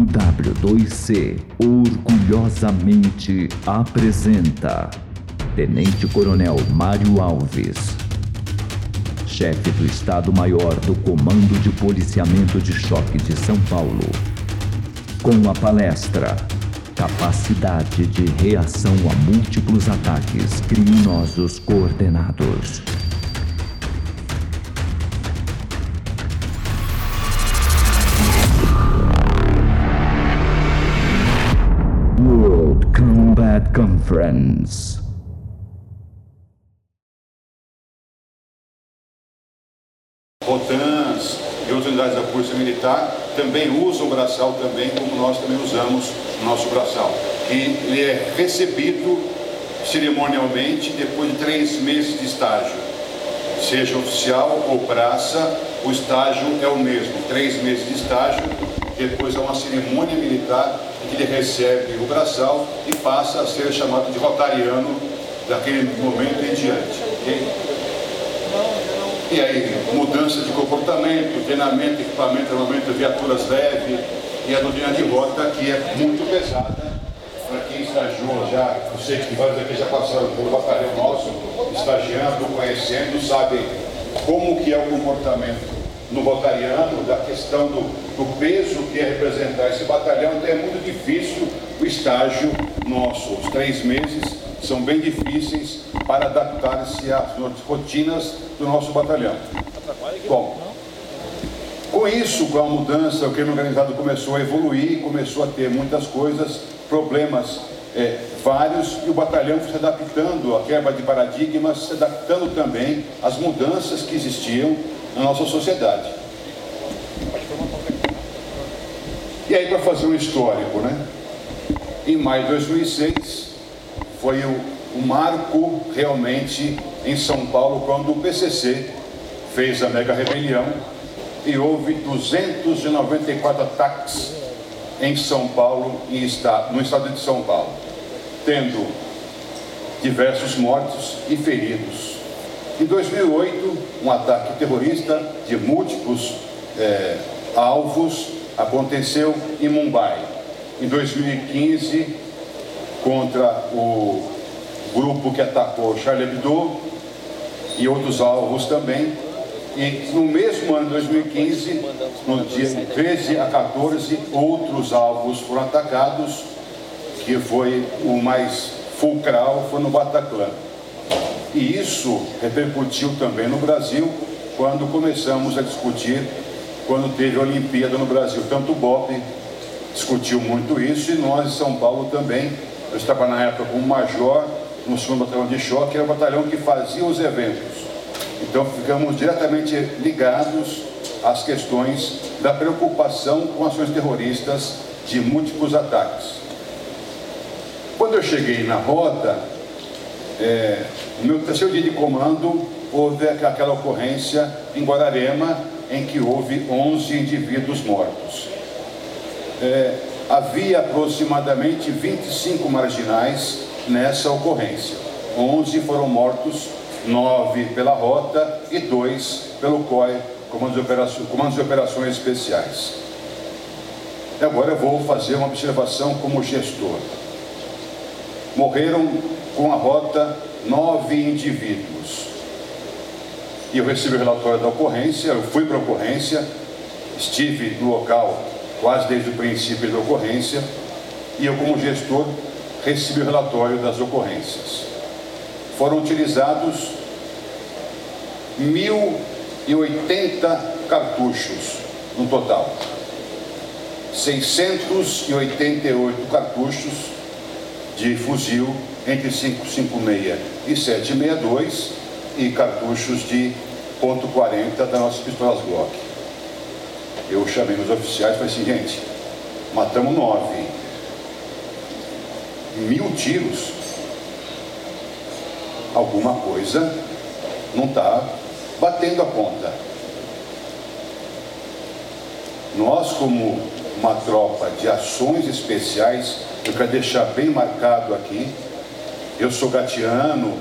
O W2C orgulhosamente apresenta Tenente Coronel Mário Alves, chefe do Estado-Maior do Comando de Policiamento de Choque de São Paulo, com a palestra Capacidade de reação a múltiplos ataques criminosos coordenados. Rotans e outras unidades da Polícia Militar também usam o braçal também como nós também usamos o nosso braçal. E ele é recebido cerimonialmente depois de três meses de estágio. Seja oficial ou praça, o estágio é o mesmo, três meses de estágio, depois há uma cerimônia militar ele recebe o braçal e passa a ser chamado de rotariano daquele momento em diante. Okay? E aí, mudança de comportamento, treinamento, equipamento, armamento, viaturas leves e a doutrina de rota que é muito pesada. Para quem estagiou já, eu sei que vários aqui já passaram pelo batalhão nosso, estagiando, conhecendo, sabem como que é o comportamento no rotariano, da questão do, do peso que é representar esse batalhão, então é muito difícil o estágio nosso, os três meses são bem difíceis para adaptar-se às rotinas do nosso batalhão. Bom, com isso, com a mudança, o crime organizado começou a evoluir, começou a ter muitas coisas, problemas é, vários, e o batalhão foi se adaptando à quebra de paradigmas, se adaptando também às mudanças que existiam na nossa sociedade. E aí, para fazer um histórico, né? Em maio de 2006, foi o, o marco realmente em São Paulo quando o PCC fez a mega rebelião e houve 294 ataques em São Paulo e no estado de São Paulo, tendo diversos mortos e feridos. Em 2008, um ataque terrorista de múltiplos é, alvos aconteceu em Mumbai. Em 2015, contra o grupo que atacou Charlie Hebdo e outros alvos também. E no mesmo ano de 2015, no dia 13 a 14, outros alvos foram atacados, que foi o mais fulcral, foi no Bataclan. E isso repercutiu também no Brasil, quando começamos a discutir, quando teve a Olimpíada no Brasil. Tanto o BOP discutiu muito isso e nós em São Paulo também eu estava na época como major no segundo batalhão de choque, que era o batalhão que fazia os eventos. Então ficamos diretamente ligados às questões da preocupação com ações terroristas de múltiplos ataques. Quando eu cheguei na rota, é, no meu terceiro dia de comando, houve aquela ocorrência em Guararema, em que houve 11 indivíduos mortos. É, havia aproximadamente 25 marginais nessa ocorrência. 11 foram mortos, 9 pela rota e 2 pelo COI, Comando de Operações, Comando de Operações Especiais. E agora eu vou fazer uma observação como gestor. Morreram com a rota nove indivíduos. E eu recebi o relatório da ocorrência, eu fui para a ocorrência, estive no local quase desde o princípio da ocorrência, e eu, como gestor, recebi o relatório das ocorrências. Foram utilizados 1.080 cartuchos no total. 688 cartuchos de fuzil entre 556 e 762 e cartuchos de ponto .40 das nossas pistolas Glock eu chamei meus oficiais e falei assim, gente, matamos nove. Mil tiros. Alguma coisa não está batendo a ponta. Nós, como uma tropa de ações especiais, eu quero deixar bem marcado aqui, eu sou gatiano,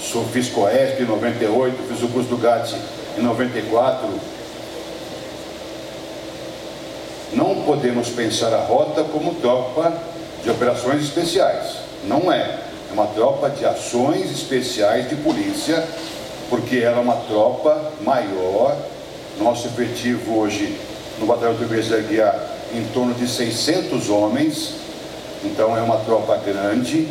sou, fiz COESP em 98, fiz o curso do GAT em 94, não podemos pensar a rota como tropa de operações especiais. Não é. É uma tropa de ações especiais de polícia, porque ela é uma tropa maior. Nosso efetivo hoje no Batalhão do Guiar em torno de 600 homens, então é uma tropa grande,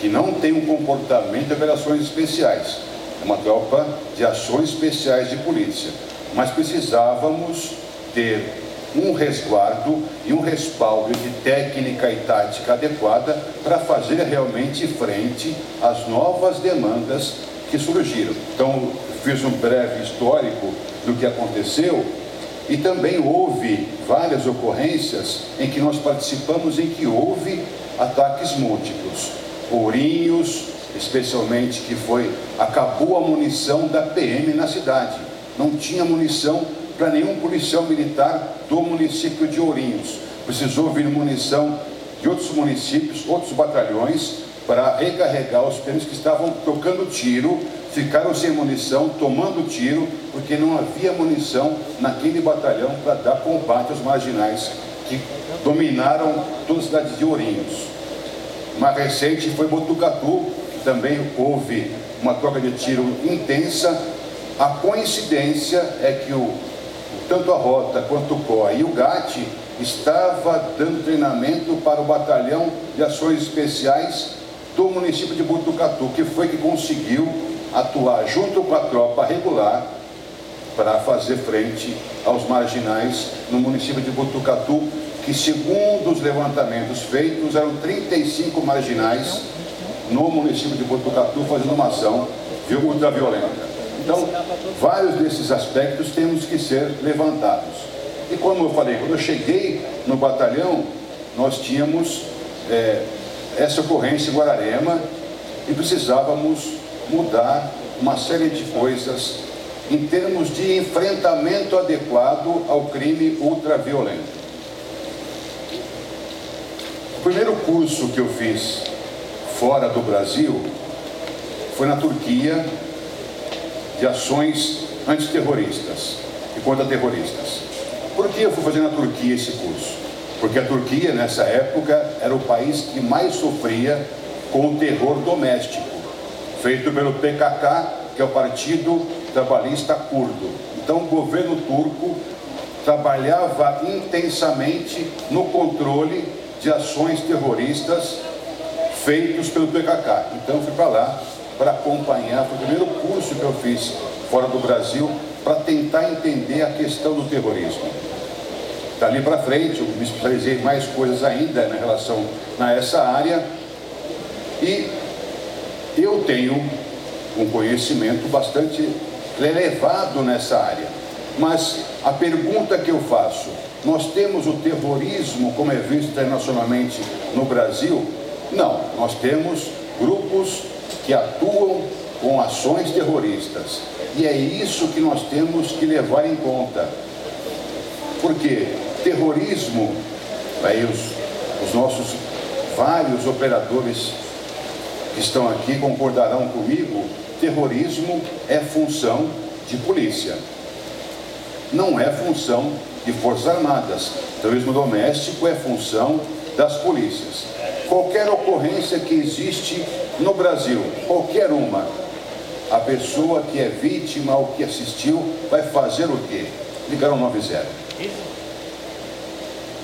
que não tem um comportamento de operações especiais. Uma tropa de ações especiais de polícia. Mas precisávamos ter um resguardo e um respaldo de técnica e tática adequada para fazer realmente frente às novas demandas que surgiram. Então, fiz um breve histórico do que aconteceu e também houve várias ocorrências em que nós participamos em que houve ataques múltiplos. Ourinhos, especialmente que foi acabou a munição da PM na cidade. Não tinha munição para nenhum policial militar do município de Ourinhos. Precisou vir munição de outros municípios, outros batalhões, para recarregar os PMs que estavam tocando tiro, ficaram sem munição, tomando tiro, porque não havia munição naquele batalhão para dar combate aos marginais que dominaram toda a cidade de Ourinhos. Mais recente foi Botucatu, que também houve uma troca de tiro intensa. A coincidência é que o tanto a Rota quanto o COA e o GAT estava dando treinamento para o Batalhão de Ações Especiais do município de Butucatu, que foi que conseguiu atuar junto com a tropa regular para fazer frente aos marginais no município de Butucatu, que segundo os levantamentos feitos, eram 35 marginais no município de Botucatu fazendo uma ação ultraviolenta. Então, vários desses aspectos temos que ser levantados. E como eu falei, quando eu cheguei no batalhão, nós tínhamos é, essa ocorrência em Guararema e precisávamos mudar uma série de coisas em termos de enfrentamento adequado ao crime ultraviolento. O primeiro curso que eu fiz fora do Brasil foi na Turquia, de ações antiterroristas e contra-terroristas. Por que eu fui fazer na Turquia esse curso? Porque a Turquia, nessa época, era o país que mais sofria com o terror doméstico, feito pelo PKK, que é o Partido Trabalhista Curdo. Então, o governo turco trabalhava intensamente no controle de ações terroristas feitos pelo PKK. Então, eu fui para lá para acompanhar, foi o primeiro curso que eu fiz fora do Brasil para tentar entender a questão do terrorismo. Dali para frente, eu me especializei em mais coisas ainda na relação a essa área e eu tenho um conhecimento bastante elevado nessa área. Mas a pergunta que eu faço, nós temos o terrorismo como é visto internacionalmente no Brasil? Não, nós temos grupos que atuam com ações terroristas. E é isso que nós temos que levar em conta. Porque terrorismo, aí os, os nossos vários operadores que estão aqui concordarão comigo, terrorismo é função de polícia. Não é função de Forças Armadas. Terrorismo doméstico é função das polícias. Qualquer ocorrência que existe no Brasil, qualquer uma, a pessoa que é vítima ou que assistiu vai fazer o quê? Ligar um 90.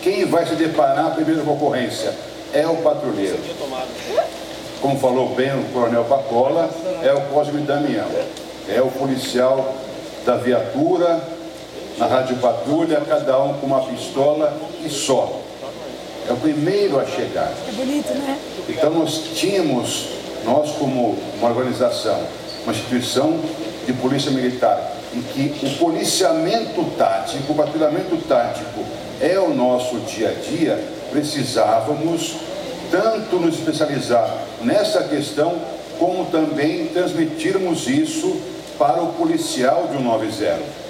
Quem vai se deparar primeiro com a ocorrência? É o patrulheiro. Como falou bem o coronel Pacola, é o Cosme Damião. É o policial da viatura, na rádio patrulha, cada um com uma pistola e só. É o primeiro a chegar. É bonito, né? Então nós tínhamos, nós como uma organização, uma instituição de polícia militar, em que o policiamento tático, o patrulhamento tático é o nosso dia a dia, precisávamos tanto nos especializar nessa questão, como também transmitirmos isso para o policial de 190,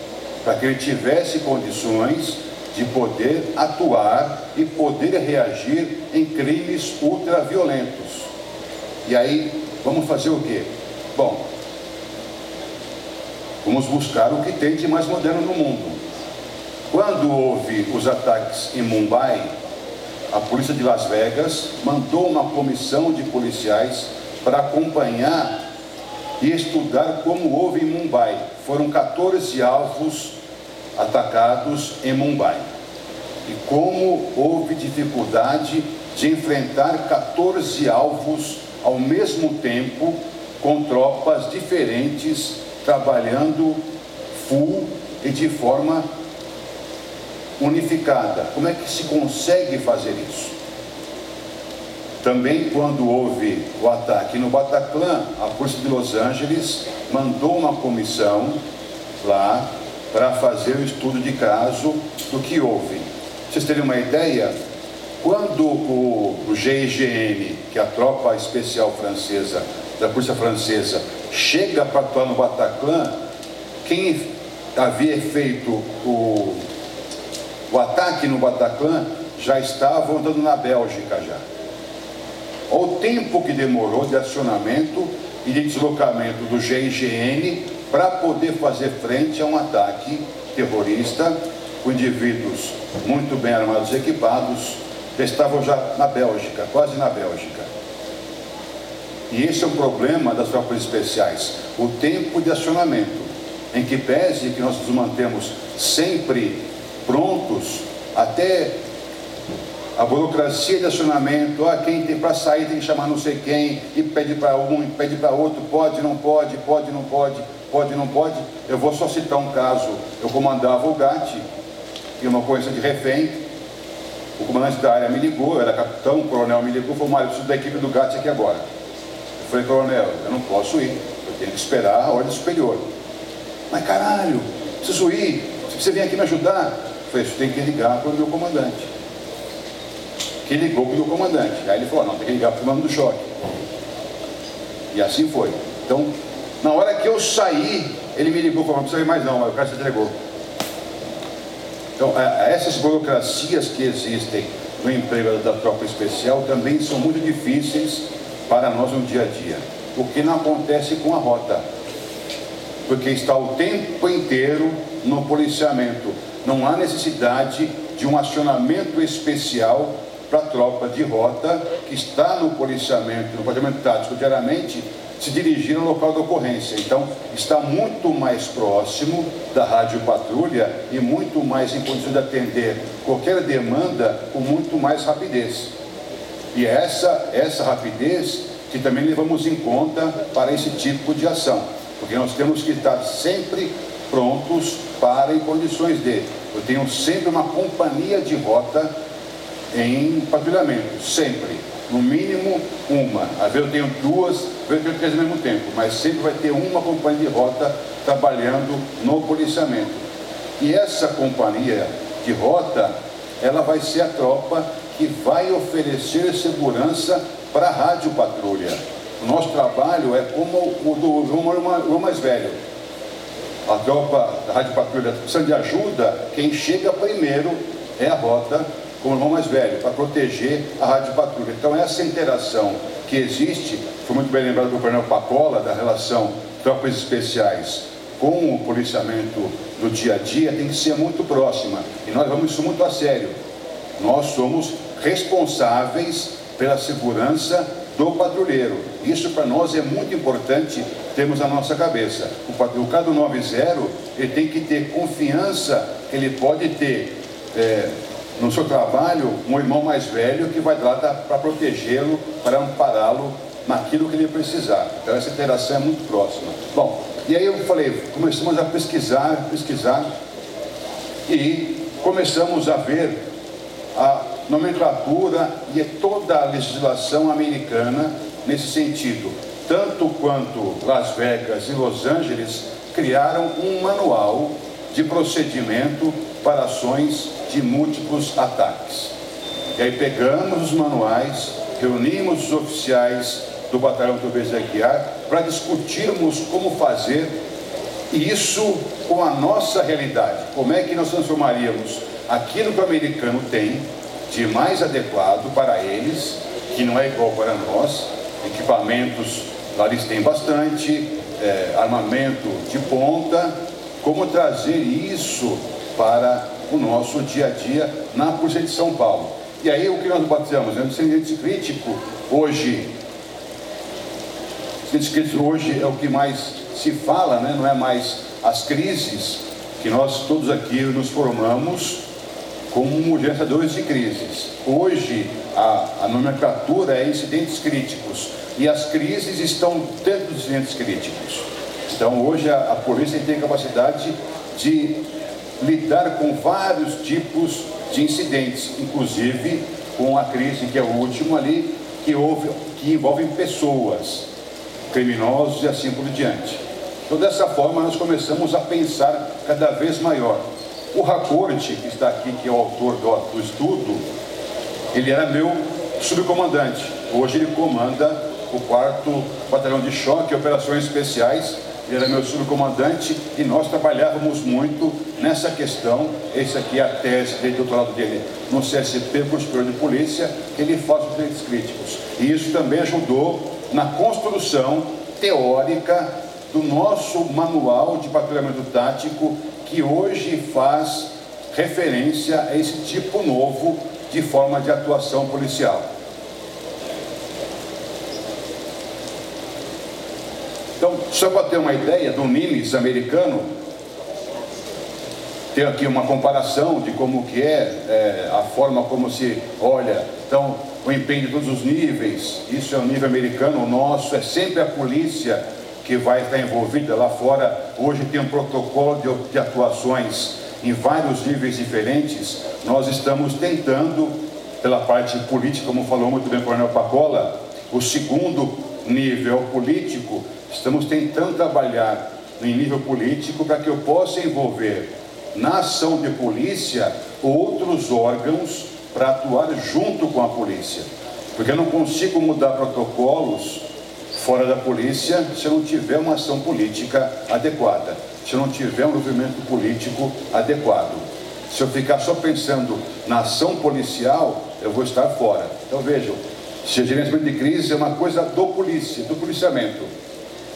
para que ele tivesse condições de poder atuar e poder reagir em crimes ultraviolentos. E aí, vamos fazer o quê? Bom, vamos buscar o que tem de mais moderno no mundo. Quando houve os ataques em Mumbai, a polícia de Las Vegas mandou uma comissão de policiais para acompanhar e estudar como houve em Mumbai. Foram 14 alvos atacados em Mumbai. E como houve dificuldade de enfrentar 14 alvos ao mesmo tempo, com tropas diferentes trabalhando full e de forma unificada. Como é que se consegue fazer isso? Também quando houve o ataque no Bataclan, a Polícia de Los Angeles mandou uma comissão lá para fazer o estudo de caso do que houve. Vocês terem uma ideia, quando o, o GIGN, que é a tropa especial francesa, da Polícia Francesa, chega para atuar no Bataclan, quem havia feito o, o ataque no Bataclan já estava andando na Bélgica já. O tempo que demorou de acionamento e de deslocamento do GIGN para poder fazer frente a um ataque terrorista com indivíduos muito bem armados e equipados que estavam já na Bélgica, quase na Bélgica. E esse é o problema das tropas especiais, o tempo de acionamento, em que pese que nós nos mantemos sempre prontos, até a burocracia de acionamento, ah, quem tem para sair tem que chamar não sei quem, e pede para um, e pede para outro, pode, não pode, pode, não pode, pode, não pode. Eu vou só citar um caso, eu comandava o GAT, e uma coisa de refém, o comandante da área me ligou, era capitão, o coronel me ligou, falou, Mário, preciso da equipe do GAT aqui agora. Eu falei, coronel, eu não posso ir, eu tenho que esperar a ordem superior. Mas caralho, preciso ir, você vem aqui me ajudar? Eu falei, você tem que ligar para o meu comandante. Que ligou para o comandante. Aí ele falou, não, tem que ligar para o do choque. E assim foi. Então, na hora que eu saí, ele me ligou falou, não precisa ir mais não, mas o cara se entregou. Então, essas burocracias que existem no emprego da tropa especial também são muito difíceis para nós no dia a dia. O que não acontece com a rota. Porque está o tempo inteiro no policiamento. Não há necessidade de um acionamento especial para a tropa de rota que está no policiamento, no policiamento tático diariamente, se dirigir ao local da ocorrência. Então, está muito mais próximo da rádio patrulha e muito mais em condições de atender qualquer demanda com muito mais rapidez. E é essa, essa rapidez que também levamos em conta para esse tipo de ação, porque nós temos que estar sempre prontos para em condições de. Eu tenho sempre uma companhia de rota em patrulhamento, sempre no mínimo uma. Às vezes eu tenho duas, às vezes eu tenho três ao mesmo tempo, mas sempre vai ter uma companhia de rota trabalhando no policiamento. E essa companhia de rota, ela vai ser a tropa que vai oferecer segurança para a rádio patrulha. O nosso trabalho é como o do João mais velho. A tropa da rádio patrulha precisa de ajuda, quem chega primeiro é a rota com o irmão mais velho, para proteger a rádio patrulha. Então, essa interação que existe, foi muito bem lembrado do Coronel Pacola, da relação tropas especiais com o policiamento do dia a dia, tem que ser muito próxima. E nós vamos isso muito a sério. Nós somos responsáveis pela segurança do patrulheiro. Isso para nós é muito importante termos na nossa cabeça. O Cado 90 ele tem que ter confiança ele pode ter é, no seu trabalho um irmão mais velho que vai lá para protegê-lo, para ampará-lo naquilo que ele precisar. Então essa interação é muito próxima. Bom, e aí eu falei, começamos a pesquisar, pesquisar e começamos a ver a nomenclatura e toda a legislação americana nesse sentido. Tanto quanto Las Vegas e Los Angeles criaram um manual de procedimento para ações de múltiplos ataques. E aí pegamos os manuais, reunimos os oficiais do Batalhão Tobias Aguiar para discutirmos como fazer isso com a nossa realidade. Como é que nós transformaríamos aquilo que o americano tem de mais adequado para eles, que não é igual para nós, equipamentos, lá eles têm bastante, é, armamento de ponta, como trazer isso para o nosso dia a dia na Polícia de São Paulo. E aí o que nós batizamos? Né? Descendente crítico hoje, crítico hoje é o que mais se fala, né? não é mais as crises que nós todos aqui nos formamos como gerenciadores de crises. Hoje a, a nomenclatura é incidentes críticos e as crises estão dentro dos incidentes críticos. Então hoje a, a polícia tem capacidade de lidar com vários tipos de incidentes, inclusive com a crise que é o último ali, que, houve, que envolve pessoas, criminosos e assim por diante. Então dessa forma nós começamos a pensar cada vez maior. O Racorte, que está aqui, que é o autor do, do estudo, ele era meu subcomandante. Hoje ele comanda o quarto batalhão de choque operações especiais ele era meu subcomandante e nós trabalhávamos muito nessa questão. Esse aqui é a tese de doutorado dele no CSP, superior de polícia, ele faz os direitos críticos. E isso também ajudou na construção teórica do nosso manual de patrulhamento tático, que hoje faz referência a esse tipo novo de forma de atuação policial. Então, só para ter uma ideia do NIMES americano, tem aqui uma comparação de como que é, é, a forma como se olha. Então, o empenho de todos os níveis, isso é o nível americano, o nosso é sempre a polícia que vai estar envolvida lá fora. Hoje tem um protocolo de, de atuações em vários níveis diferentes. Nós estamos tentando, pela parte política, como falou muito bem o Coronel Pacola, o segundo nível político Estamos tentando trabalhar em nível político para que eu possa envolver na ação de polícia outros órgãos para atuar junto com a polícia. Porque eu não consigo mudar protocolos fora da polícia se eu não tiver uma ação política adequada, se eu não tiver um movimento político adequado. Se eu ficar só pensando na ação policial, eu vou estar fora. Então vejam, se o gerenciamento de crise é uma coisa do polícia, do policiamento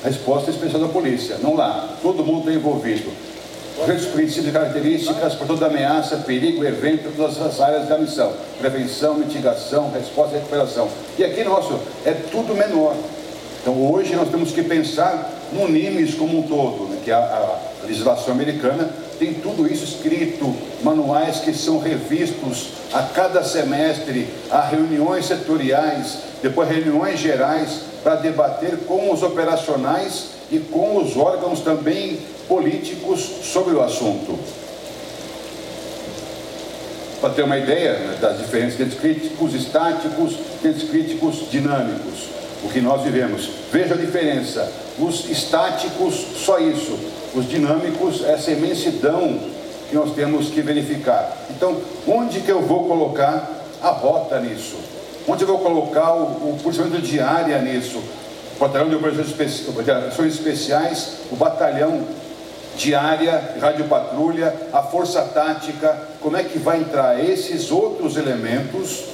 resposta especial da polícia, não lá, todo mundo está envolvido. Os princípios e características por toda ameaça, perigo, evento, todas as áreas da missão. Prevenção, mitigação, resposta e recuperação. E aqui, nosso, é tudo menor. Então, hoje nós temos que pensar no NIMES como um todo, né, que é a, a legislação americana tem tudo isso escrito, manuais que são revistos a cada semestre, há reuniões setoriais, depois reuniões gerais para debater com os operacionais e com os órgãos também políticos sobre o assunto. Para ter uma ideia né, das diferenças entre críticos estáticos e críticos dinâmicos, o que nós vivemos. Veja a diferença. Os estáticos, só isso. Os dinâmicos, essa imensidão que nós temos que verificar. Então, onde que eu vou colocar a rota nisso? Onde eu vou colocar o, o policiamento de área nisso? O batalhão de operações especiais, o batalhão de área, radiopatrulha, a força tática, como é que vai entrar esses outros elementos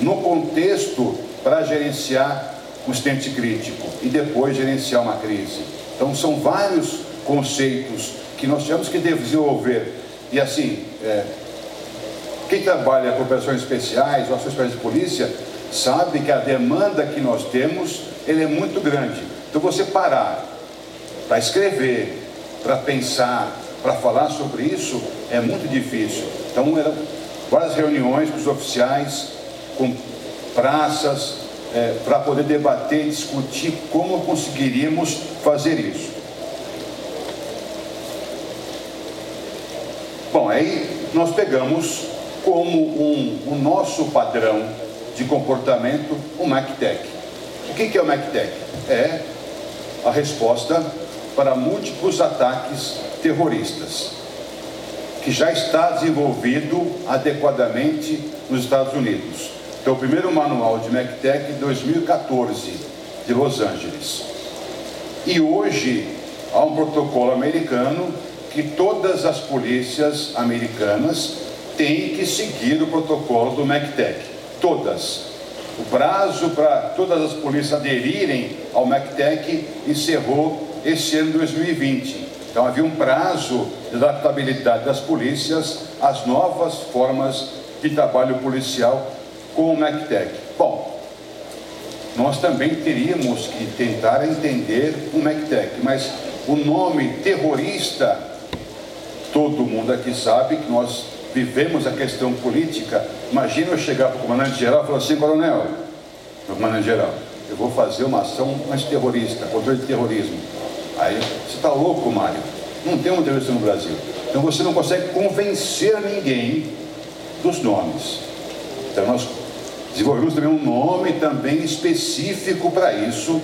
no contexto para gerenciar um incidente crítico e depois gerenciar uma crise. Então são vários conceitos que nós temos que desenvolver. E assim, é, quem trabalha com operações especiais ou ações especiais de polícia sabe que a demanda que nós temos ele é muito grande. Então você parar para escrever, para pensar, para falar sobre isso é muito difícil. Então eram várias reuniões com os oficiais, com praças, é, para poder debater discutir como conseguiríamos fazer isso. Bom, aí nós pegamos como um, o nosso padrão de comportamento o MACTEC. O que é o MACTEC? É a resposta para múltiplos ataques terroristas, que já está desenvolvido adequadamente nos Estados Unidos. Então, o primeiro manual de MACTEC 2014, de Los Angeles. E hoje há um protocolo americano que todas as polícias americanas têm que seguir o protocolo do MACTEC. Todas. O prazo para todas as polícias aderirem ao MACTEC encerrou este ano 2020. Então havia um prazo de adaptabilidade das polícias às novas formas de trabalho policial com o MECTEC. Bom, nós também teríamos que tentar entender o MECTEC, mas o nome terrorista, todo mundo aqui sabe que nós vivemos a questão política. Imagina eu chegar para o comandante-geral e falar assim, coronel, meu comandante-geral, eu vou fazer uma ação antiterrorista, controle de terrorismo. Aí, você está louco, Mário? Não tem um terrorista no Brasil. Então você não consegue convencer ninguém dos nomes. Então nós desenvolvemos também um nome também específico para isso,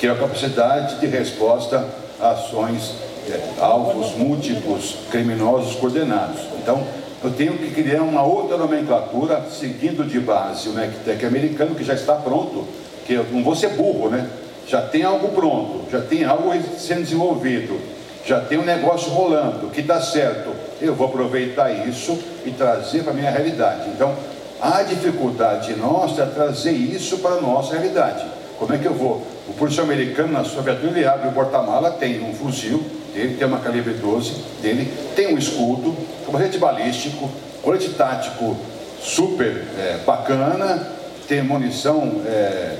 que é a capacidade de resposta a ações, é, alvos múltiplos, criminosos coordenados. Então, eu tenho que criar uma outra nomenclatura, seguindo de base o NECTEC americano, que já está pronto, que eu não vou ser burro, né? Já tem algo pronto, já tem algo sendo desenvolvido, já tem um negócio rolando, que está certo. Eu vou aproveitar isso e trazer para a minha realidade. Então, a dificuldade nossa é trazer isso para a nossa realidade. Como é que eu vou? O policial americano, na sua viatura, ele abre o porta-mala, tem um fuzil dele, tem uma calibre 12 dele, tem um escudo, colete balístico, colete tático super é, bacana, tem munição é,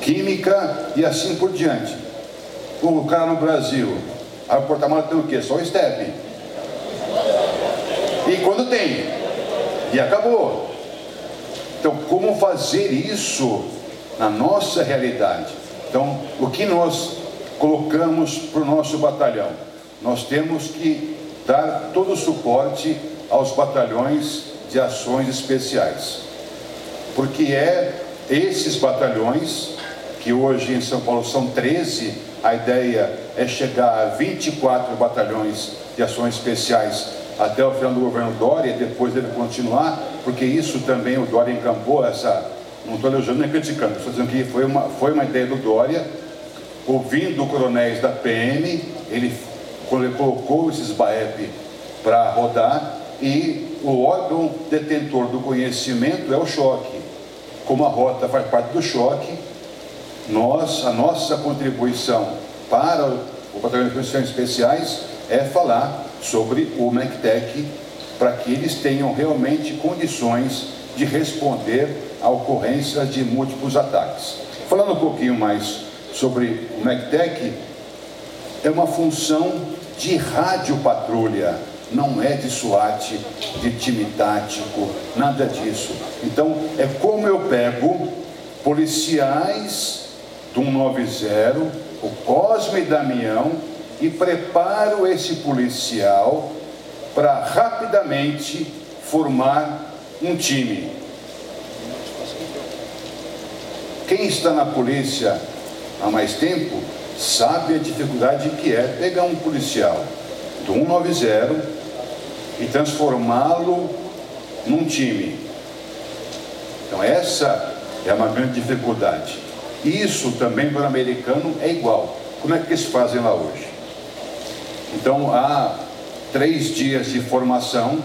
química e assim por diante. O cara no Brasil, o porta-mala tem o quê? Só o step. E quando tem? E acabou. Então, como fazer isso na nossa realidade? Então, o que nós colocamos para o nosso batalhão? Nós temos que dar todo o suporte aos batalhões de ações especiais, porque é esses batalhões, que hoje em São Paulo são 13, a ideia é chegar a 24 batalhões de ações especiais até o final do governo Dória, depois dele continuar, porque isso também o Dória encampou essa. Não estou elogiando nem criticando, estou dizendo que foi uma, foi uma ideia do Dória, ouvindo coronéis da PM, ele, colocou esses BAEP para rodar e o órgão detentor do conhecimento é o choque. Como a rota faz parte do choque, nós, a nossa contribuição para o Batalhão de Condições Especiais é falar sobre o MECTEC para que eles tenham realmente condições de responder a ocorrência de múltiplos ataques. Falando um pouquinho mais sobre o MECTEC, é uma função de rádio patrulha, não é de SWAT, de time tático, nada disso. Então, é como eu pego policiais do 190, o Cosme Damião, e preparo esse policial para rapidamente formar um time. Quem está na polícia há mais tempo sabe a dificuldade que é pegar um policial do 190 e transformá-lo num time. Então essa é uma grande dificuldade. Isso também para o americano é igual. Como é que eles fazem lá hoje? Então, há três dias de formação,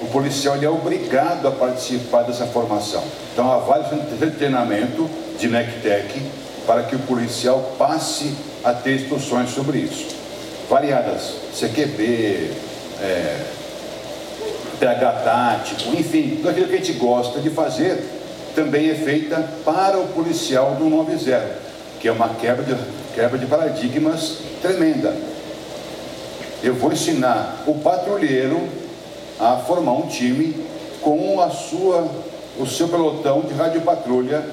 o policial é obrigado a participar dessa formação. Então, há vários treinamento de NECTEC para que o policial passe a ter instruções sobre isso. Variadas, CQB, é, PH tático, enfim, tudo aquilo que a gente gosta de fazer também é feita para o policial do 90, que é uma quebra de, quebra de paradigmas tremenda eu vou ensinar o patrulheiro a formar um time com a sua, o seu pelotão de rádio patrulha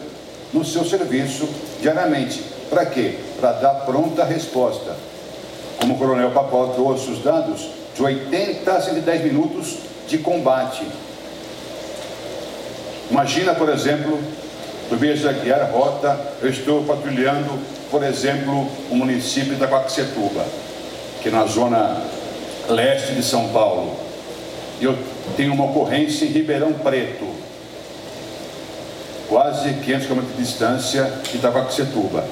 no seu serviço diariamente. Para quê? Para dar pronta resposta. Como o Coronel Papal trouxe os dados, de 80 a 110 minutos de combate. Imagina, por exemplo, do Beija Guiar Rota, eu estou patrulhando, por exemplo, o município da Quaxetuba que na zona leste de São Paulo. Eu tenho uma ocorrência em Ribeirão Preto, quase 500 km de distância de Itacoaxetuba.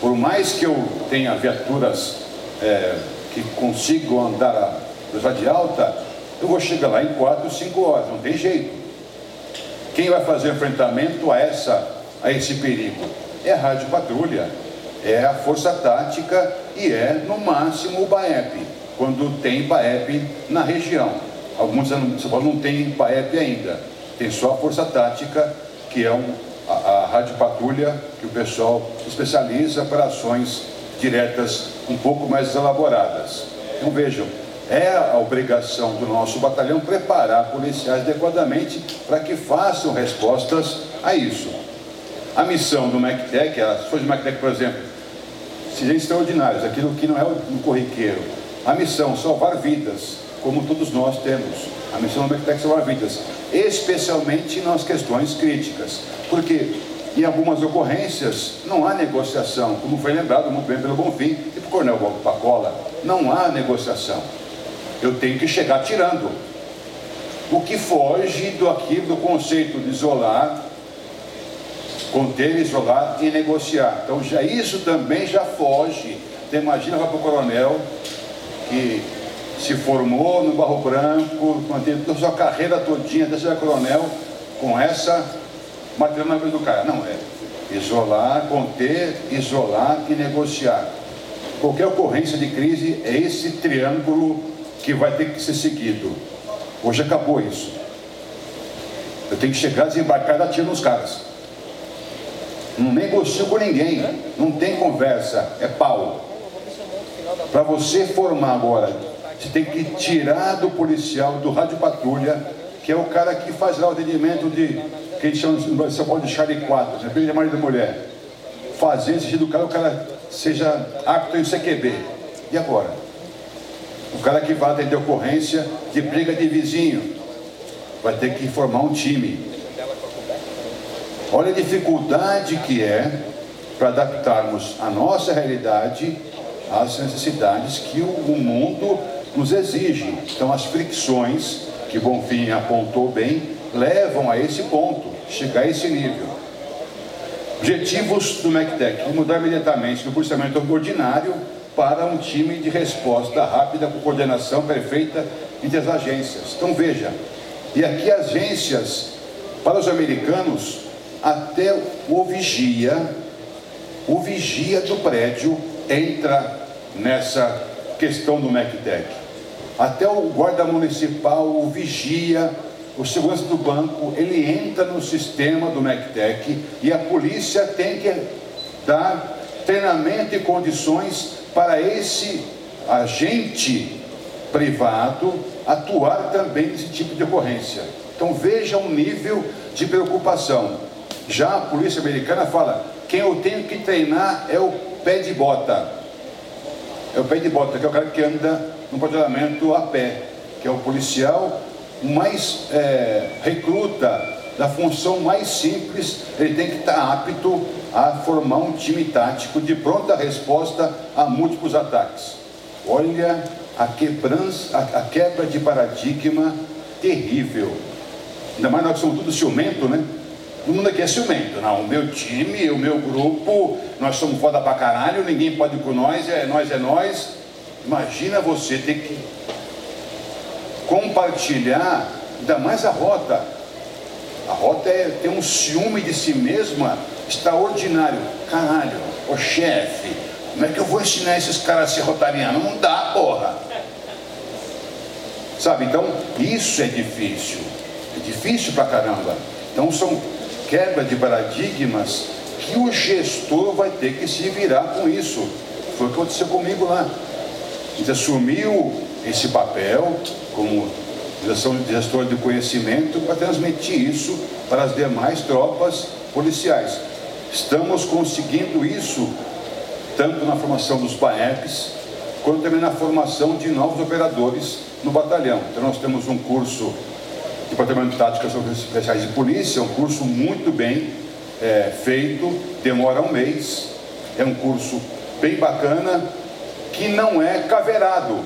Por mais que eu tenha viaturas é, que consigam andar a velocidade alta, eu vou chegar lá em 4, 5 horas, não tem jeito. Quem vai fazer enfrentamento a, essa, a esse perigo? É a rádio patrulha é a força tática e é, no máximo, o BAEP, quando tem BAEP na região. Alguns anos não tem BAEP ainda, tem só a força tática, que é um, a, a rádio patrulha, que o pessoal especializa para ações diretas um pouco mais elaboradas. Então vejam, é a obrigação do nosso batalhão preparar policiais adequadamente para que façam respostas a isso. A missão do MECTEC, as ações do MECTEC, por exemplo, serem extraordinários, aquilo que não é um corriqueiro. A missão, salvar vidas, como todos nós temos. A missão é salvar vidas, especialmente nas questões críticas. Porque em algumas ocorrências não há negociação, como foi lembrado muito bem pelo Bonfim e pelo Coronel Pacola. Não há negociação eu tenho que chegar tirando. O que foge do aqui do conceito de isolar, conter, isolar e negociar. Então já isso também já foge. Então, imagina para o coronel que se formou no Barro Branco, manteve toda a sua carreira todinha até ser coronel, com essa material na do cara. Não, é isolar, conter, isolar e negociar. Qualquer ocorrência de crise é esse triângulo que vai ter que ser seguido. Hoje acabou isso. Eu tenho que chegar, desembarcar e dar tiro nos caras. Não negocio com ninguém, não tem conversa, é pau. Para você formar agora, você tem que tirar do policial, do rádio patrulha, que é o cara que faz lá o atendimento de, que a gente chama em São Paulo de Charlie 4, né? de marido e mulher. Fazer esse do cara, o cara seja apto em CQB. E agora? O cara que vai atender ocorrência de briga de vizinho vai ter que formar um time. Olha a dificuldade que é para adaptarmos a nossa realidade às necessidades que o mundo nos exige. Então, as fricções que Bonfim apontou bem levam a esse ponto, chegar a esse nível. Objetivos do MECTEC: mudar imediatamente do processamento ordinário para um time de resposta rápida com coordenação perfeita entre as agências. Então veja, e aqui agências, para os americanos, até o vigia, o vigia do prédio entra nessa questão do MECTEC. Até o guarda municipal, o vigia, o segurança do banco, ele entra no sistema do MECTEC e a polícia tem que dar treinamento e condições para esse agente privado atuar também nesse tipo de ocorrência. Então veja o nível de preocupação. Já a polícia americana fala: quem eu tenho que treinar é o pé de bota. É o pé de bota, que é o cara que anda no patrulhamento a pé, que é o policial mais é, recruta da função mais simples, ele tem que estar apto a formar um time tático de pronta resposta a múltiplos ataques. Olha a, quebrança, a, a quebra de paradigma terrível. Ainda mais nós que somos tudo ciumento, né? Todo mundo aqui é ciumento. Não, o meu time, o meu grupo, nós somos foda pra caralho, ninguém pode ir com nós, é nós, é nós. Imagina você ter que compartilhar, ainda mais a rota. A rota é ter um ciúme de si mesma extraordinário. Caralho, ô chefe, como é que eu vou ensinar esses caras a ser rotariano? Não dá, porra. Sabe, então, isso é difícil. É difícil pra caramba. Então, são quebra de paradigmas que o gestor vai ter que se virar com isso. Foi o que aconteceu comigo lá. Gente assumiu esse papel como gestor de conhecimento para transmitir isso para as demais tropas policiais. Estamos conseguindo isso tanto na formação dos BAEPs, quanto também na formação de novos operadores no batalhão. Então nós temos um curso de Departamento de Táticas Especiais de Polícia, um curso muito bem é, feito, demora um mês, é um curso bem bacana, que não é caveirado,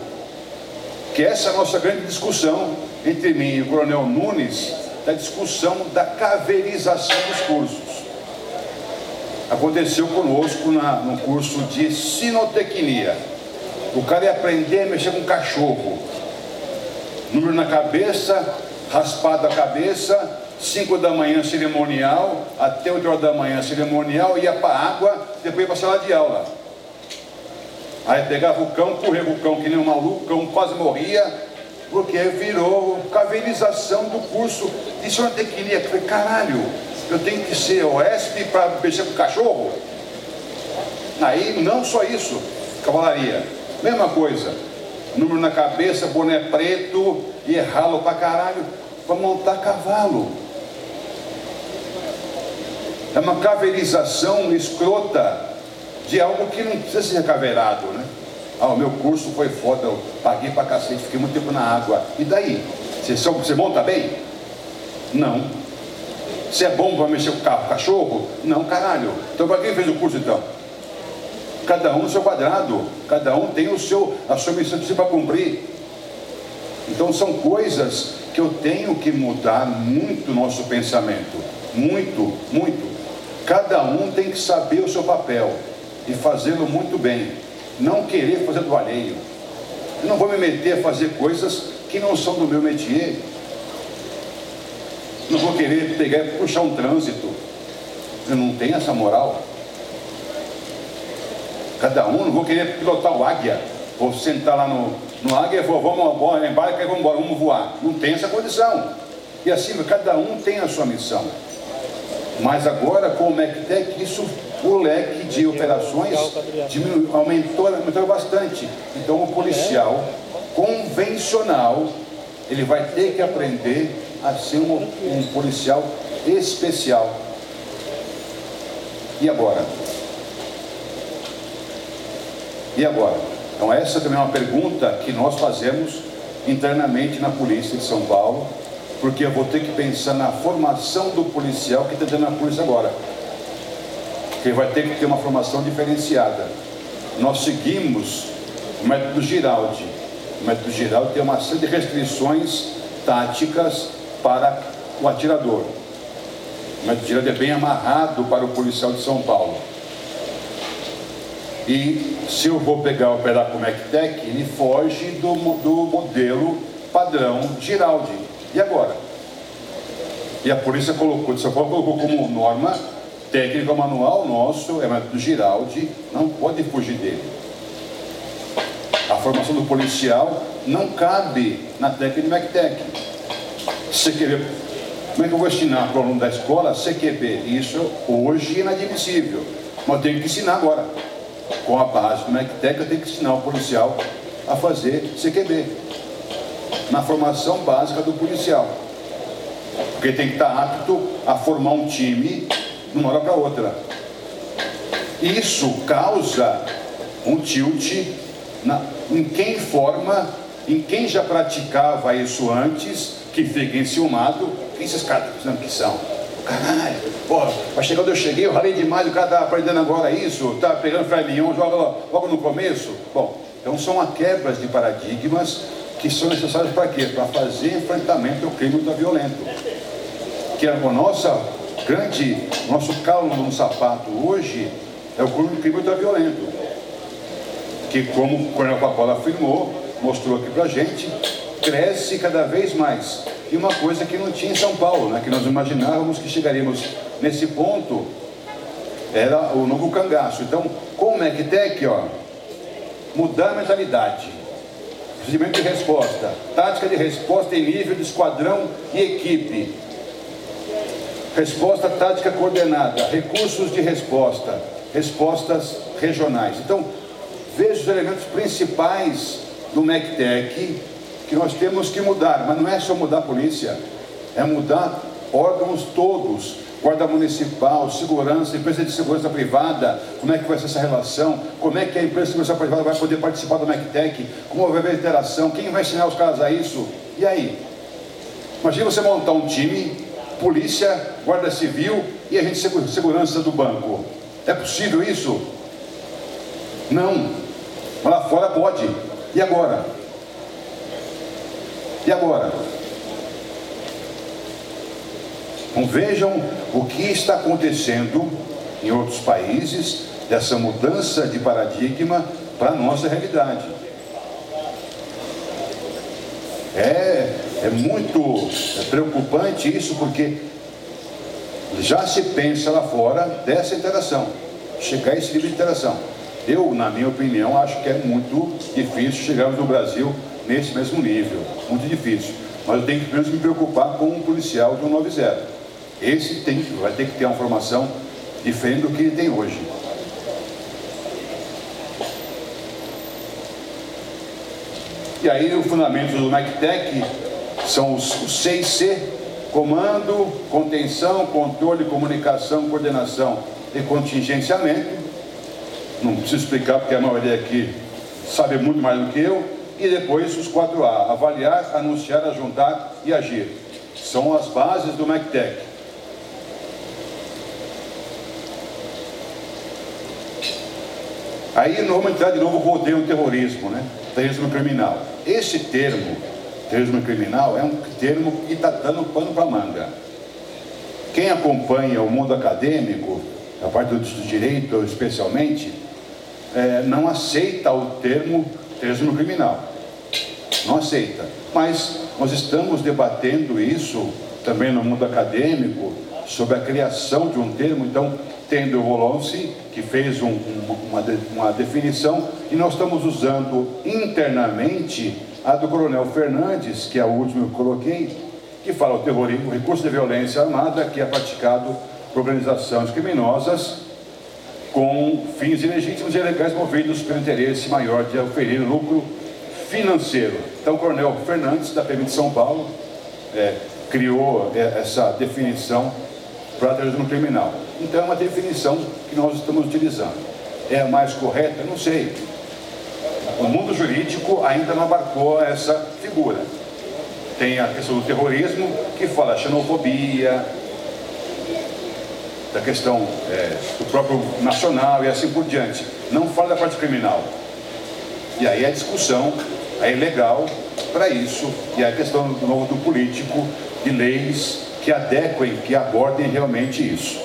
que essa é a nossa grande discussão entre mim e o Coronel Nunes, da discussão da caveirização dos cursos. Aconteceu conosco na, no curso de sinotecnia. O cara ia aprender a mexer com cachorro. Número na cabeça, raspado a cabeça, 5 da manhã cerimonial, até 8 horas da manhã cerimonial, ia para a água, depois ia para a sala de aula. Aí pegava o cão, corria o cão que nem um maluco, o cão quase morria, porque virou cavelização do curso. Isso é uma tecnia. Eu falei, caralho, eu tenho que ser OSP para mexer com cachorro? Aí, não só isso, cavalaria, mesma coisa. Número na cabeça, boné preto e ralo pra caralho, para montar cavalo. É uma cavelização escrota de algo que não precisa ser caveirado, né? Ah, o meu curso foi foda, eu paguei pra cacete, fiquei muito tempo na água. E daí? Você, você monta bem? Não. Você é bom para mexer com o carro, cachorro? Não, caralho. Então para quem fez o curso então? Cada um no seu quadrado, cada um tem o seu, a sua missão para cumprir. Então são coisas que eu tenho que mudar muito nosso pensamento. Muito, muito. Cada um tem que saber o seu papel e fazê-lo muito bem não querer fazer do alheio. Eu não vou me meter a fazer coisas que não são do meu métier. Não vou querer pegar e puxar um trânsito. Eu não tenho essa moral. Cada um, não vou querer pilotar o águia. Vou sentar lá no, no águia e vou, vamos embora, embarca e vamos embora, vamos voar. Não tem essa condição. E assim, cada um tem a sua missão. Mas agora com o MECTEC isso o leque de operações aumentou, aumentou bastante. Então o policial convencional, ele vai ter que aprender a ser um, um policial especial. E agora? E agora? Então essa também é uma pergunta que nós fazemos internamente na polícia de São Paulo, porque eu vou ter que pensar na formação do policial que está dando na polícia agora que vai ter que ter uma formação diferenciada. Nós seguimos o método Giraldi. O método Giraldi tem uma série de restrições táticas para o atirador. O método Giraldi é bem amarrado para o policial de São Paulo. E se eu vou pegar o pedaço com MECTEC, ele foge do, do modelo padrão Giraldi. E agora? E a polícia colocou, de São Paulo colocou como norma técnico manual nosso, é do Giraldi, não pode fugir dele. A formação do policial não cabe na técnica de MECTEC. CQB, como é que eu vou ensinar para o aluno da escola CQB? Isso hoje é inadmissível. Mas eu tenho que ensinar agora. Com a base do MECTEC, eu tenho que ensinar o policial a fazer CQB. Na formação básica do policial. Porque tem que estar apto a formar um time de uma hora para outra. Isso causa um tilt na, em quem forma, em quem já praticava isso antes, que fica enciumado, quem esses caras que são? Caralho, pô, mas chegar onde eu cheguei, eu ralei demais, o cara está aprendendo agora isso, está pegando freio joga logo no começo. Bom, então são as quebras de paradigmas que são necessárias para quê? Para fazer enfrentamento ao crime ultraviolento. Que a nossa grande, nosso calo no sapato hoje é o crime ultraviolento. Que, como o Coronel Papola afirmou, mostrou aqui para a gente, cresce cada vez mais. E uma coisa que não tinha em São Paulo, né, que nós imaginávamos que chegaríamos nesse ponto, era o novo cangaço. Então, com o MECTEC, ó, mudar a mentalidade. Procedimento de resposta, tática de resposta em nível de esquadrão e equipe resposta tática coordenada, recursos de resposta, respostas regionais. Então, veja os elementos principais do MECTEC que nós temos que mudar, mas não é só mudar a polícia, é mudar órgãos todos, guarda municipal, segurança, empresa de segurança privada, como é que vai ser essa relação, como é que a empresa de segurança privada vai poder participar do MECTEC, como vai haver interação, quem vai ensinar os caras a isso, e aí? Imagina você montar um time polícia, guarda civil e a gente segurança do banco. É possível isso? Não. Lá fora pode. E agora? E agora? Então vejam o que está acontecendo em outros países dessa mudança de paradigma para a nossa realidade. É, é muito preocupante isso, porque já se pensa lá fora dessa interação. chegar a esse nível de interação. Eu, na minha opinião, acho que é muito difícil chegarmos no Brasil nesse mesmo nível, muito difícil. Mas eu tenho que primeiro me preocupar com um policial de 190. Esse tem, vai ter que ter uma formação diferente do que ele tem hoje. E aí o fundamento do MacTech são os, os 6C, comando, contenção, controle, comunicação, coordenação e contingenciamento. Não preciso explicar porque a maioria aqui sabe muito mais do que eu. E depois os 4A, avaliar, anunciar, ajuntar e agir. São as bases do MacTech. Aí vamos entrar de novo com o terrorismo, né? Terrorismo criminal. Esse termo, terrorismo criminal, é um termo que está dando pano para manga. Quem acompanha o mundo acadêmico, a parte do direito especialmente, é, não aceita o termo terrorismo criminal. Não aceita. Mas nós estamos debatendo isso também no mundo acadêmico, sobre a criação de um termo, então tendo Volonsi, que fez um, uma, uma definição, e nós estamos usando internamente a do Coronel Fernandes, que é a última que eu coloquei, que fala o terrorismo, o recurso de violência armada que é praticado por organizações criminosas com fins ilegítimos e ilegais movidos pelo interesse maior de oferir lucro financeiro. Então, o Coronel Fernandes, da PM de São Paulo, é, criou é, essa definição terrorismo criminal. Então, é uma definição que nós estamos utilizando. É a mais correta? Não sei. O mundo jurídico ainda não abarcou essa figura. Tem a questão do terrorismo, que fala xenofobia, da questão é, do próprio nacional e assim por diante. Não fala da parte criminal. E aí a discussão é legal para isso, e a questão do novo do político, de leis que adequem, que abordem realmente isso.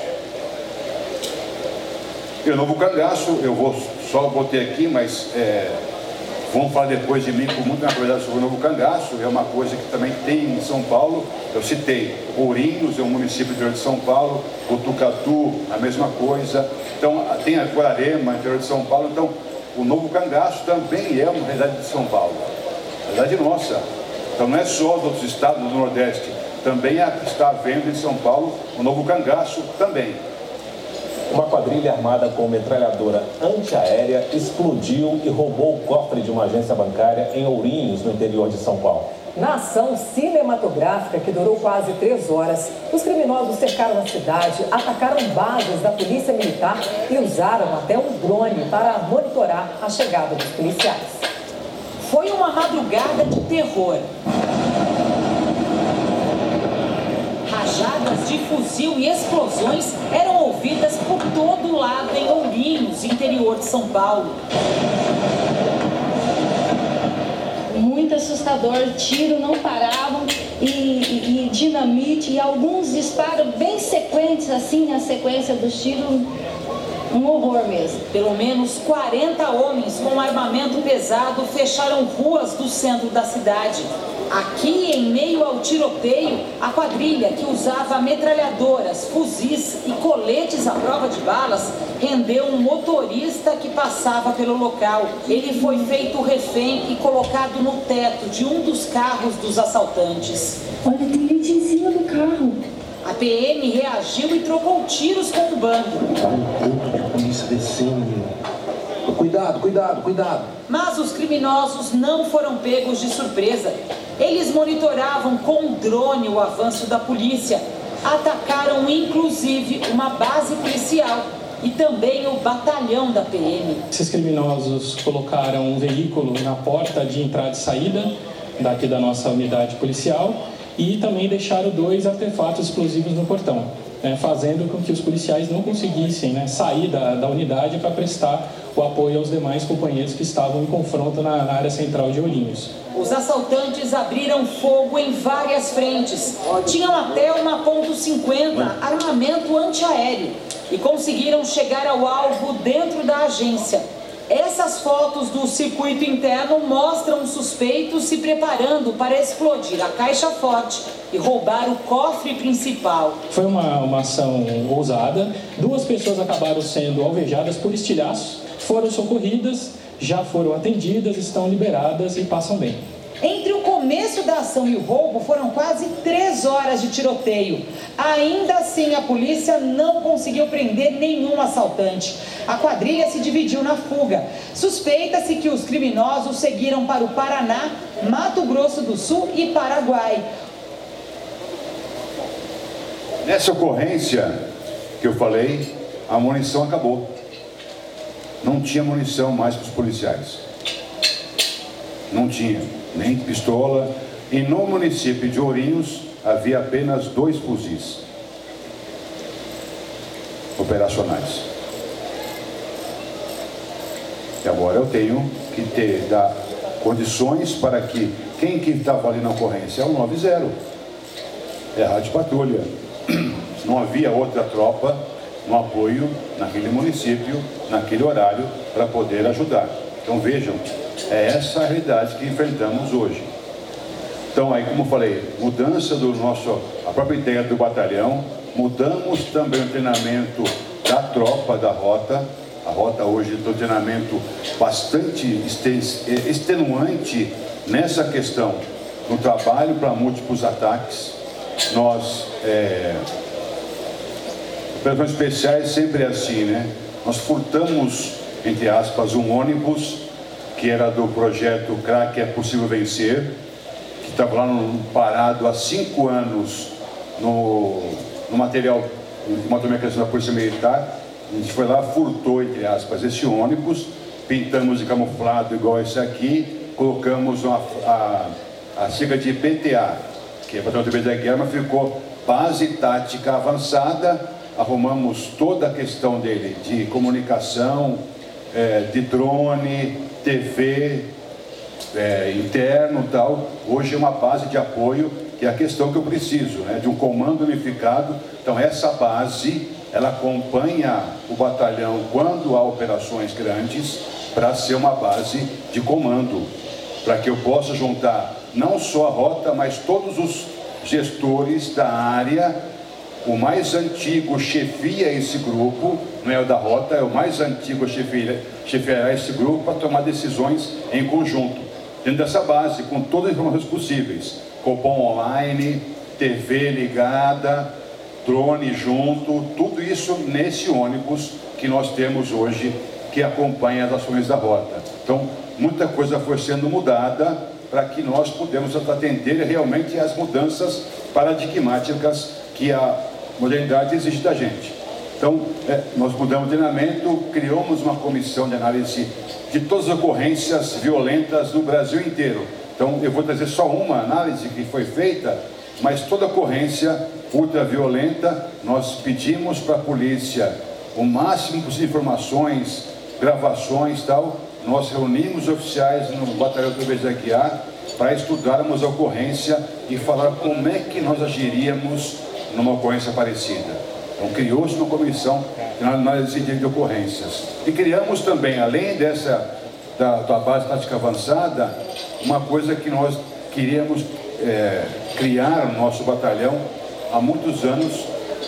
E o novo cangaço, eu vou só botei aqui, mas é, vão falar depois de mim com muita verdade sobre o novo cangaço, é uma coisa que também tem em São Paulo. Eu citei Ourinhos, é um município interior de São Paulo, Botucatu, a mesma coisa. Então, tem a Guararema, interior de São Paulo. Então, o novo cangaço também é uma realidade de São Paulo, realidade nossa. Então, não é só dos outros estados do Nordeste, também está havendo em São Paulo o novo cangaço também. Uma quadrilha armada com metralhadora antiaérea explodiu e roubou o cofre de uma agência bancária em Ourinhos, no interior de São Paulo. Na ação cinematográfica, que durou quase três horas, os criminosos cercaram a cidade, atacaram bases da Polícia Militar e usaram até um drone para monitorar a chegada dos policiais. Foi uma madrugada de terror. Rajadas de fuzil e explosões eram ouvidas por todo lado em Ourinhos, interior de São Paulo. Muito assustador, tiro não paravam e, e, e dinamite e alguns disparos bem sequentes assim na sequência dos tiros um horror mesmo. Pelo menos 40 homens com armamento pesado fecharam ruas do centro da cidade. Aqui, em meio ao tiroteio, a quadrilha que usava metralhadoras, fuzis e coletes à prova de balas rendeu um motorista que passava pelo local. Ele foi feito refém e colocado no teto de um dos carros dos assaltantes. Olha, tem gente em cima do carro. A PM reagiu e trocou tiros com o bando. Olha o tanto de polícia descendo. Cuidado, cuidado, cuidado. Mas os criminosos não foram pegos de surpresa. Eles monitoravam com drone o avanço da polícia. Atacaram inclusive uma base policial e também o batalhão da PM. Esses criminosos colocaram um veículo na porta de entrada e saída daqui da nossa unidade policial e também deixaram dois artefatos explosivos no portão, né, fazendo com que os policiais não conseguissem né, sair da, da unidade para prestar o apoio aos demais companheiros que estavam em confronto na, na área central de Ourinhos. Os assaltantes abriram fogo em várias frentes. Tinham até uma ponto .50, armamento antiaéreo, e conseguiram chegar ao alvo dentro da agência. Essas fotos do circuito interno mostram suspeitos se preparando para explodir a caixa forte e roubar o cofre principal. Foi uma, uma ação ousada. Duas pessoas acabaram sendo alvejadas por estilhaços, foram socorridas, já foram atendidas, estão liberadas e passam bem. Entre o começo da ação e o roubo foram quase três horas de tiroteio. Ainda assim, a polícia não conseguiu prender nenhum assaltante. A quadrilha se dividiu na fuga. Suspeita-se que os criminosos seguiram para o Paraná, Mato Grosso do Sul e Paraguai. Nessa ocorrência que eu falei, a munição acabou. Não tinha munição mais para os policiais. Não tinha nem pistola. E no município de Ourinhos havia apenas dois fuzis operacionais. E agora eu tenho que ter dar condições para que quem que estava ali na ocorrência é o 90. É a rádio patrulha. Não havia outra tropa no apoio naquele município, naquele horário, para poder ajudar. Então vejam, é essa a realidade que enfrentamos hoje. Então aí, como eu falei, mudança do nosso, a própria ideia do batalhão, mudamos também o treinamento da tropa da rota. A rota hoje tem um treinamento bastante extenuante nessa questão no trabalho para múltiplos ataques. Nós, é, operações especiais sempre é assim, né? Nós furtamos, entre aspas, um ônibus que era do projeto Crack é Possível Vencer, que estava lá no, parado há cinco anos no, no material de motomecanismo da Polícia Militar. A gente foi lá, furtou, entre aspas, esse ônibus, pintamos de camuflado igual esse aqui, colocamos uma, a, a sigla de PTA, que é Patrulha de Guerra, ficou base tática avançada, arrumamos toda a questão dele de comunicação, é, de drone, TV é, interno tal, hoje é uma base de apoio, que é a questão que eu preciso, né, de um comando unificado. Então essa base, ela acompanha o batalhão quando há operações grandes, para ser uma base de comando, para que eu possa juntar não só a rota, mas todos os gestores da área o mais antigo chefia esse grupo, não é o da rota, é o mais antigo chefia, esse grupo para tomar decisões em conjunto. Dentro dessa base, com todas as informações possíveis, Copom online, TV ligada, drone junto, tudo isso nesse ônibus que nós temos hoje, que acompanha as ações da rota. Então, muita coisa foi sendo mudada para que nós pudemos atender realmente às mudanças paradigmáticas que a modernidade exige da gente. Então, é, nós mudamos o treinamento, criamos uma comissão de análise de todas as ocorrências violentas no Brasil inteiro. Então, eu vou trazer só uma análise que foi feita, mas toda ocorrência ultraviolenta, nós pedimos para a polícia o máximo de informações, gravações tal. Nós reunimos oficiais no batalhão do Bezaguiar para estudarmos a ocorrência e falar como é que nós agiríamos numa ocorrência parecida. Então criou-se uma comissão de análise de ocorrências. E criamos também, além dessa da, da base tática avançada, uma coisa que nós queríamos é, criar no nosso batalhão há muitos anos,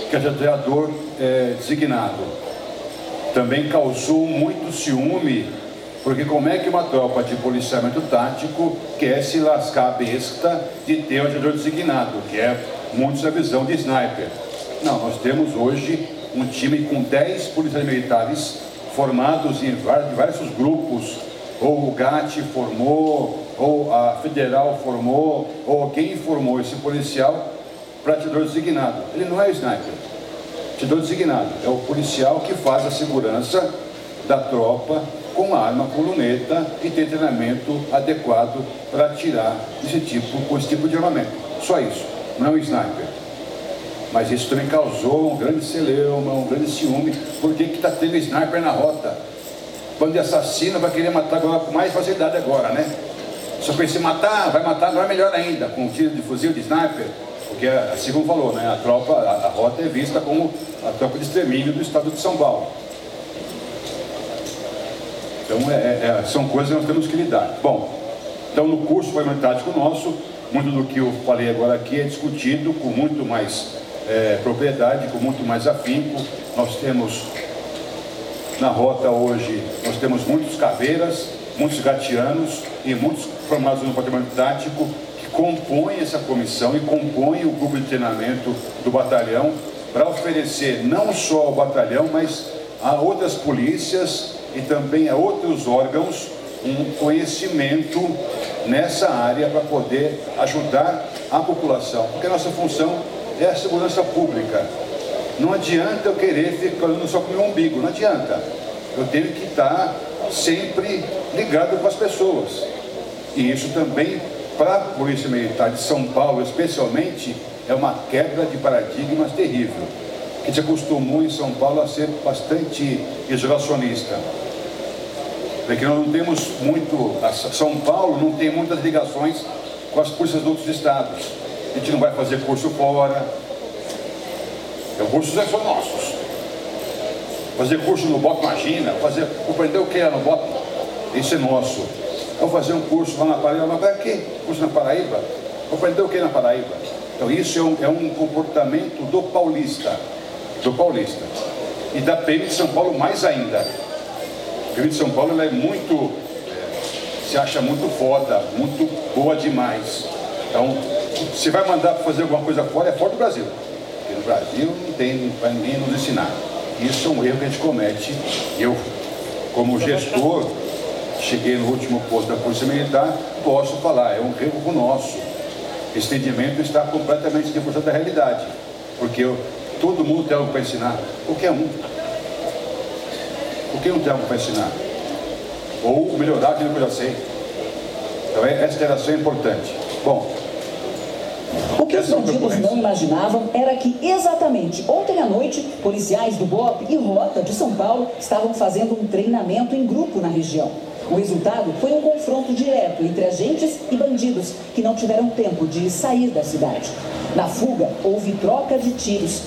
que é o é, designado. Também causou muito ciúme, porque como é que uma tropa de policiamento tático quer se lascar a besta de ter um treinador designado, que é muitos a visão de sniper. Não, nós temos hoje um time com 10 policiais militares formados em diversos grupos, ou o GAT formou, ou a Federal formou, ou alguém formou esse policial para atidor designado. Ele não é sniper. Atidor designado é o policial que faz a segurança da tropa com arma, com luneta e tem treinamento adequado para atirar esse tipo, com esse tipo de armamento. Só isso não é sniper. Mas isso também causou um grande celeuma, um grande ciúme. Por que está tendo sniper na rota? Quando de assassino vai querer matar agora com mais facilidade agora, né? Só que se matar, vai matar agora melhor ainda, com um tiro de fuzil de sniper. Porque, assim como falou, né, a tropa, a, a rota é vista como a tropa de extermínio do estado de São Paulo. Então, é, é, é, são coisas que nós temos que lidar. Bom, então no curso parlamentário nosso, muito do que eu falei agora aqui é discutido com muito mais é, propriedade, com muito mais afinco. Nós temos na rota hoje, nós temos muitos caveiras, muitos gatianos e muitos formados no patrimônio tático que compõem essa comissão e compõem o grupo de treinamento do batalhão para oferecer não só ao batalhão, mas a outras polícias e também a outros órgãos um conhecimento nessa área para poder ajudar a população, porque a nossa função é a segurança pública. Não adianta eu querer ficar olhando só com o meu umbigo, não adianta. Eu tenho que estar sempre ligado com as pessoas. E isso também, para a Polícia Militar de São Paulo, especialmente, é uma quebra de paradigmas terrível. Que se acostumou em São Paulo a ser bastante isolacionista. Porque nós não temos muito. São Paulo não tem muitas ligações com as polícias de outros estados. A gente não vai fazer curso fora. Os cursos são nossos. Fazer curso no BOP, imagina. Fazer, aprender o que é no BOP? Isso é nosso. Vou fazer um curso lá na Paraíba. Mas para quê? Curso na Paraíba? Vou aprender o que na Paraíba? Então isso é um, é um comportamento do paulista. Do paulista. E da PM de São Paulo mais ainda. A PM de São Paulo é muito. É, se acha muito foda, muito boa demais. Então, se vai mandar fazer alguma coisa fora, é fora do Brasil. Porque no Brasil não tem para ninguém nos ensinar. Isso é um erro que a gente comete. Eu, como gestor, cheguei no último posto da Polícia Militar, posso falar, é um erro nosso. Esse entendimento está completamente divorciado da realidade. Porque eu, todo mundo tem algo para ensinar. Qualquer um. Qualquer um tem algo para ensinar. Ou melhorar aquilo que eu já sei. Então, essa interação é importante. Bom, o que os bandidos não imaginavam era que exatamente ontem à noite, policiais do BOP e Rota de São Paulo estavam fazendo um treinamento em grupo na região. O resultado foi um confronto direto entre agentes e bandidos que não tiveram tempo de sair da cidade. Na fuga, houve troca de tiros.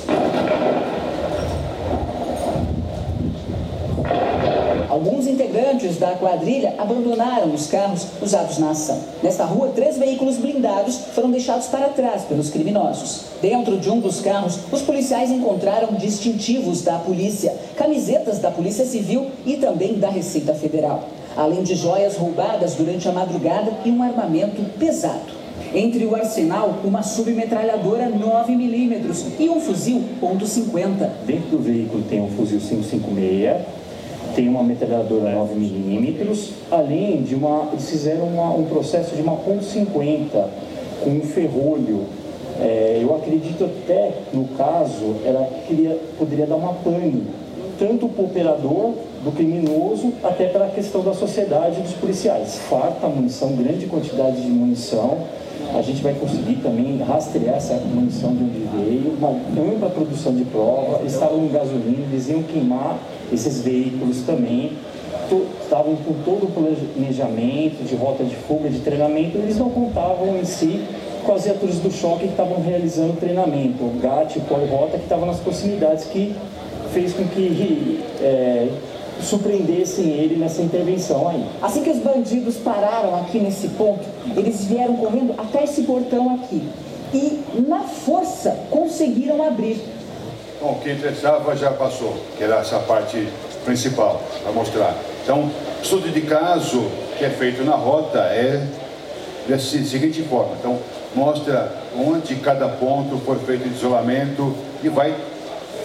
Alguns integrantes da quadrilha abandonaram os carros usados na ação. Nesta rua, três veículos blindados foram deixados para trás pelos criminosos. Dentro de um dos carros, os policiais encontraram distintivos da polícia, camisetas da Polícia Civil e também da Receita Federal, além de joias roubadas durante a madrugada e um armamento pesado. Entre o arsenal, uma submetralhadora 9mm e um fuzil .50. Dentro do veículo tem um fuzil 556 tem uma metralhadora 9mm, além de uma. Eles fizeram uma, um processo de uma ponto .50 com um ferrolho. É, eu acredito até, no caso, ela queria, poderia dar uma pane, tanto para o operador do criminoso, até para a questão da sociedade e dos policiais. Farta munição, grande quantidade de munição. A gente vai conseguir também rastrear essa munição de onde veio, uma ampla produção de prova, estavam em gasolina, eles iam queimar esses veículos também estavam com todo o planejamento de rota de fuga, de treinamento, eles não contavam em si com as viaturas do choque que estavam realizando o treinamento, o GAT, o Rota que estavam nas proximidades, que fez com que é, surpreendessem ele nessa intervenção aí. Assim que os bandidos pararam aqui nesse ponto, eles vieram correndo até esse portão aqui e, na força, conseguiram abrir Bom, o que interessava já passou, que era essa parte principal para mostrar. Então, estudo de caso que é feito na rota é da seguinte forma. Então, mostra onde cada ponto foi feito de isolamento e vai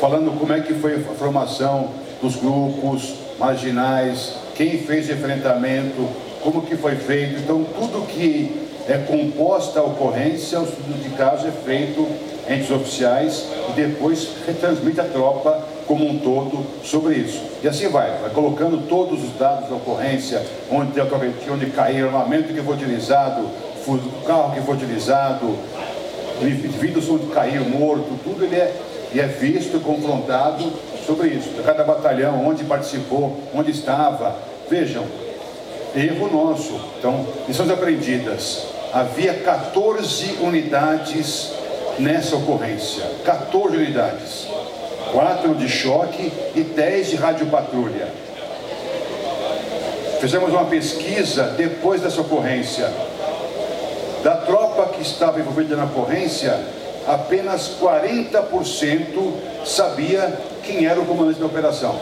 falando como é que foi a formação dos grupos marginais, quem fez enfrentamento, como que foi feito. Então, tudo que é composta a ocorrência, o estudo de caso é feito entre os oficiais e depois retransmite a tropa como um todo sobre isso. E assim vai, vai colocando todos os dados da ocorrência, onde onde caiu, armamento que foi utilizado, o carro que foi utilizado, indivíduos onde caiu morto, tudo ele é, ele é visto confrontado sobre isso. Cada batalhão, onde participou, onde estava. Vejam, erro nosso. Então, lições aprendidas. Havia 14 unidades nessa ocorrência. 14 unidades, 4 de choque e 10 de radiopatrulha. Fizemos uma pesquisa depois dessa ocorrência. Da tropa que estava envolvida na ocorrência, apenas 40% sabia quem era o comandante da operação.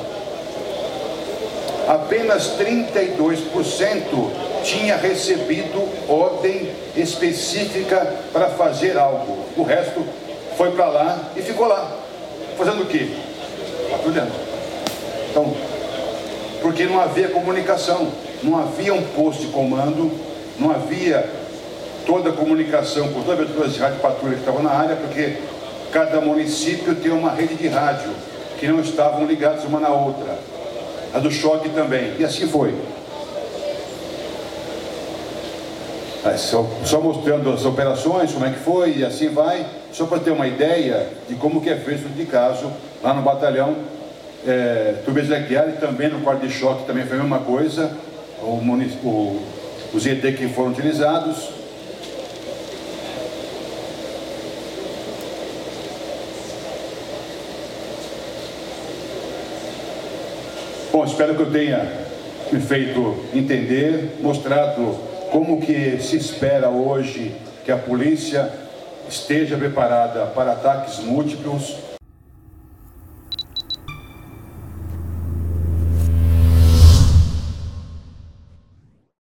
Apenas 32% tinha recebido ordem específica para fazer algo. O resto foi para lá e ficou lá. Fazendo o quê? Patrulhando. Então, porque não havia comunicação, não havia um posto de comando, não havia toda a comunicação com todas as viaturas de rádio patrulha que estavam na área, porque cada município tem uma rede de rádio que não estavam ligadas uma na outra. A do choque também. E assim foi. Só, só, mostrando as operações, como é que foi, e assim vai, só para ter uma ideia de como que é feito de caso lá no batalhão é, e também no quarto de choque também foi a mesma coisa, o, o, os ET que foram utilizados. Bom, espero que eu tenha me feito entender, mostrado como que se espera hoje que a polícia esteja preparada para ataques múltiplos,